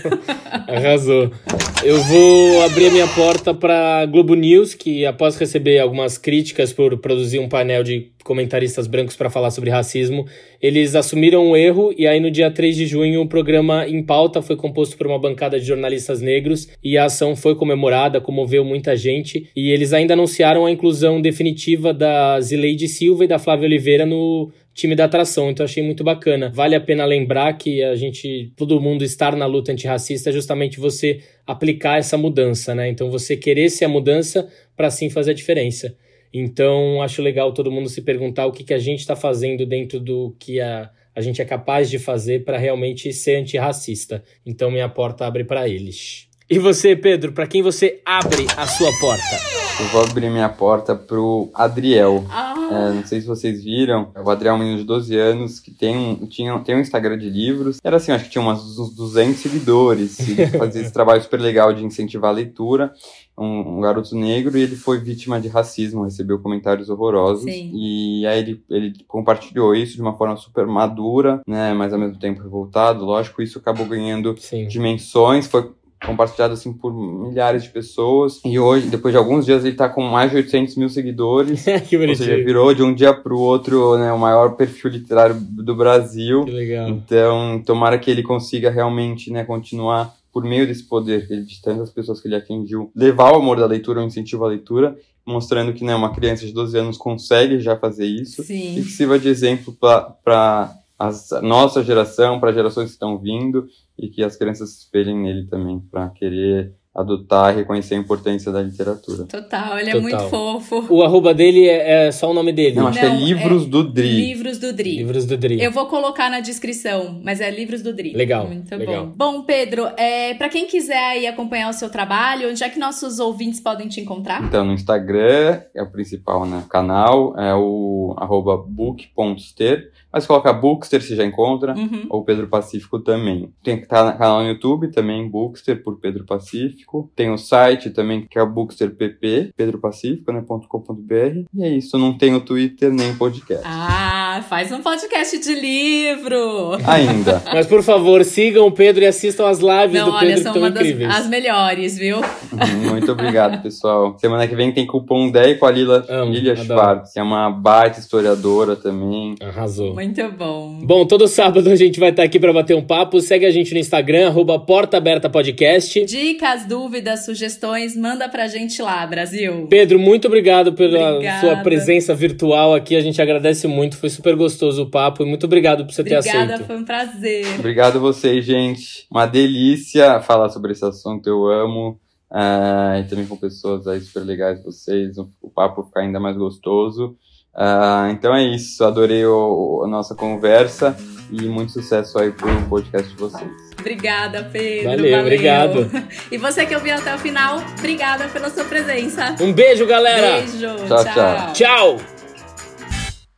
Arrasou. Eu vou abrir a minha porta para Globo News, que após receber algumas críticas por produzir um painel de comentaristas brancos para falar sobre racismo, eles assumiram o erro e aí no dia 3 de junho o programa Em Pauta foi composto por uma bancada de jornalistas negros e a ação foi comemorada, comoveu muita gente e eles ainda anunciaram a inclusão definitiva da Zileide Silva e da Flávia Oliveira no time da atração, então achei muito bacana. Vale a pena lembrar que a gente, todo mundo estar na luta antirracista é justamente você aplicar essa mudança, né? Então você querer ser a mudança para sim fazer a diferença. Então acho legal todo mundo se perguntar o que, que a gente está fazendo dentro do que a, a gente é capaz de fazer para realmente ser antirracista. Então minha porta abre para eles. E você, Pedro, para quem você abre a sua porta? Eu vou abrir minha porta pro Adriel. Ah. É, não sei se vocês viram. O Adriel é um menino de 12 anos que tem um, tinha, tem um Instagram de livros. Era assim, acho que tinha uns, uns 200 seguidores. Ele fazia esse trabalho super legal de incentivar a leitura. Um, um, garoto negro e ele foi vítima de racismo, recebeu comentários horrorosos. Sim. E aí ele, ele compartilhou isso de uma forma super madura, né? Mas ao mesmo tempo revoltado. Lógico, isso acabou ganhando Sim. dimensões. Foi compartilhado assim por milhares de pessoas. E hoje, depois de alguns dias, ele tá com mais de 800 mil seguidores. que bonitinho. Ou seja, virou de um dia pro outro né, o maior perfil literário do Brasil. Que legal. Então, tomara que ele consiga realmente né, continuar por meio desse poder de tantas pessoas que ele atingiu, levar o amor da leitura, o incentivo à leitura, mostrando que né, uma criança de 12 anos consegue já fazer isso Sim. e que sirva de exemplo para a nossa geração, para gerações que estão vindo e que as crianças espelhem nele também, para querer adotar e reconhecer a importância da literatura. Total, ele é Total. muito fofo. O arroba dele é, é, só o nome dele. Não, acho Não, que é Livros é do Dri. Livros do Dri. Livros do Dri. Eu vou colocar na descrição, mas é Livros do Dri. Legal. Muito legal. bom. Bom, Pedro, é, para quem quiser aí acompanhar o seu trabalho, onde é que nossos ouvintes podem te encontrar? Então, no Instagram é o principal, né? Canal é o arroba book.ster. Mas coloca Bookster, você já encontra, uhum. ou Pedro Pacífico também. Tem que estar no canal no YouTube também, Bookster por Pedro Pacífico. Tem o site também, que é o booksterpp, pedropacífico, né. E é isso, não tem o Twitter nem podcast. Ah, faz um podcast de livro! Ainda. Mas por favor, sigam o Pedro e assistam as lives não, do Pedro olha, são que uma incríveis. Das, as melhores, viu? Muito obrigado, pessoal. Semana que vem tem cupom 10 com a Lila, Amo, Lilia Schwartz, que é uma baita historiadora também. Arrasou. Muito bom. Bom, todo sábado a gente vai estar aqui para bater um papo. Segue a gente no Instagram, arroba Porta Aberta Podcast. Dicas, dúvidas, sugestões, manda pra gente lá, Brasil. Pedro, muito obrigado pela Obrigada. sua presença virtual aqui. A gente agradece muito. Foi super gostoso o papo e muito obrigado por você Obrigada, ter aceito. Obrigada, foi um prazer. Obrigado a vocês, gente. Uma delícia falar sobre esse assunto. Eu amo. Uh, e também com pessoas aí super legais vocês, o, o papo ficar ainda mais gostoso. Uh, então é isso, adorei o, a nossa conversa e muito sucesso aí pro podcast de vocês. Obrigada, Pedro. Valeu, valeu, obrigado. E você que ouviu até o final, obrigada pela sua presença. Um beijo, galera. Beijo. tchau. Tchau. tchau.